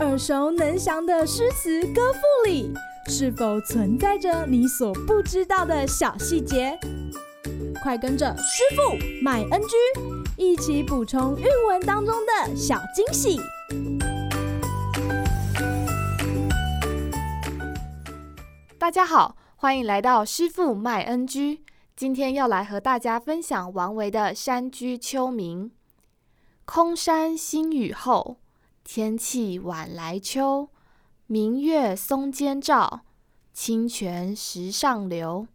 耳熟能详的诗词歌赋里，是否存在着你所不知道的小细节？快跟着师傅麦恩居一起补充韵文当中的小惊喜！大家好，欢迎来到师傅麦恩居。今天要来和大家分享王维的《山居秋暝》。空山新雨后，天气晚来秋。明月松间照，清泉石上流。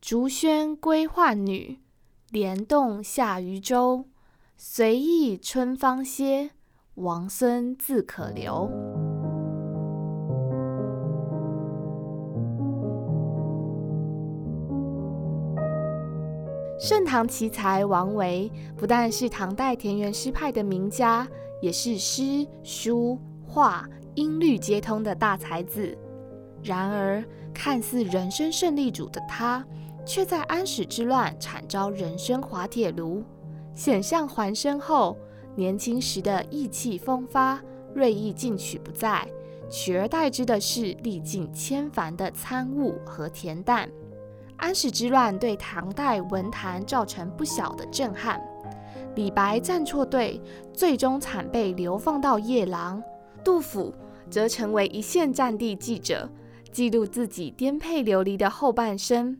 竹喧归浣女，莲动下渔舟。随意春芳歇，王孙自可留。盛唐奇才王维，不但是唐代田园诗派的名家，也是诗、书、画、音律皆通的大才子。然而，看似人生胜利组的他，却在安史之乱惨遭人生滑铁卢，险象环生后，年轻时的意气风发、锐意进取不在，取而代之的是历尽千帆的参悟和恬淡。安史之乱对唐代文坛造成不小的震撼，李白站错队，最终惨被流放到夜郎；杜甫则成为一线战地记者，记录自己颠沛流离的后半生。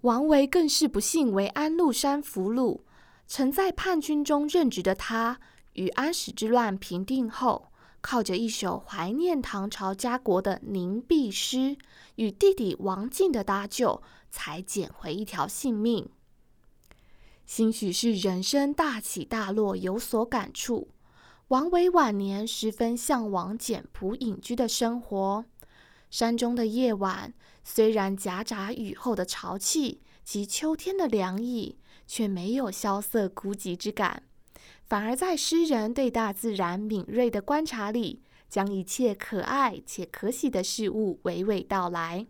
王维更是不幸为安禄山俘虏，曾在叛军中任职的他，与安史之乱平定后，靠着一首怀念唐朝家国的凝碧诗，与弟弟王进的搭救，才捡回一条性命。兴许是人生大起大落有所感触，王维晚年十分向往简朴隐居的生活。山中的夜晚，虽然夹杂雨后的潮气及秋天的凉意，却没有萧瑟孤寂之感，反而在诗人对大自然敏锐的观察里，将一切可爱且可喜的事物娓娓道来。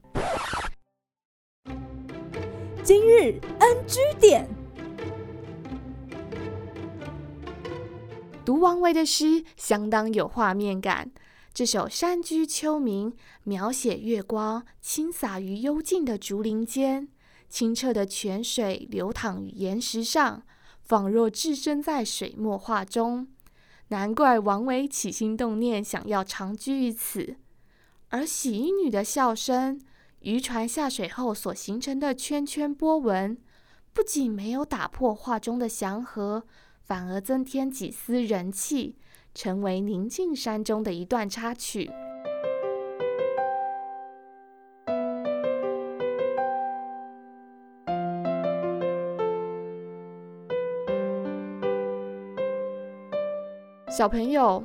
今日 NG 点，读王维的诗相当有画面感。这首《山居秋暝》描写月光倾洒于幽静的竹林间，清澈的泉水流淌于岩石上，仿若置身在水墨画中。难怪王维起心动念想要长居于此。而洗衣女的笑声，渔船下水后所形成的圈圈波纹，不仅没有打破画中的祥和，反而增添几丝人气。成为宁静山中的一段插曲。小朋友，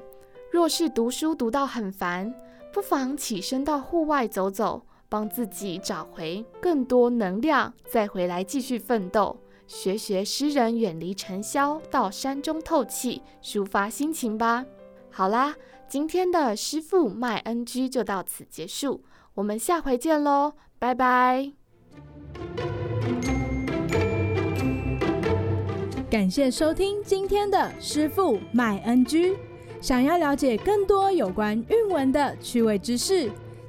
若是读书读到很烦，不妨起身到户外走走，帮自己找回更多能量，再回来继续奋斗。学学诗人远离尘嚣，到山中透气，抒发心情吧。好啦，今天的师傅麦恩居就到此结束，我们下回见喽，拜拜。感谢收听今天的师傅麦恩居。想要了解更多有关韵文的趣味知识，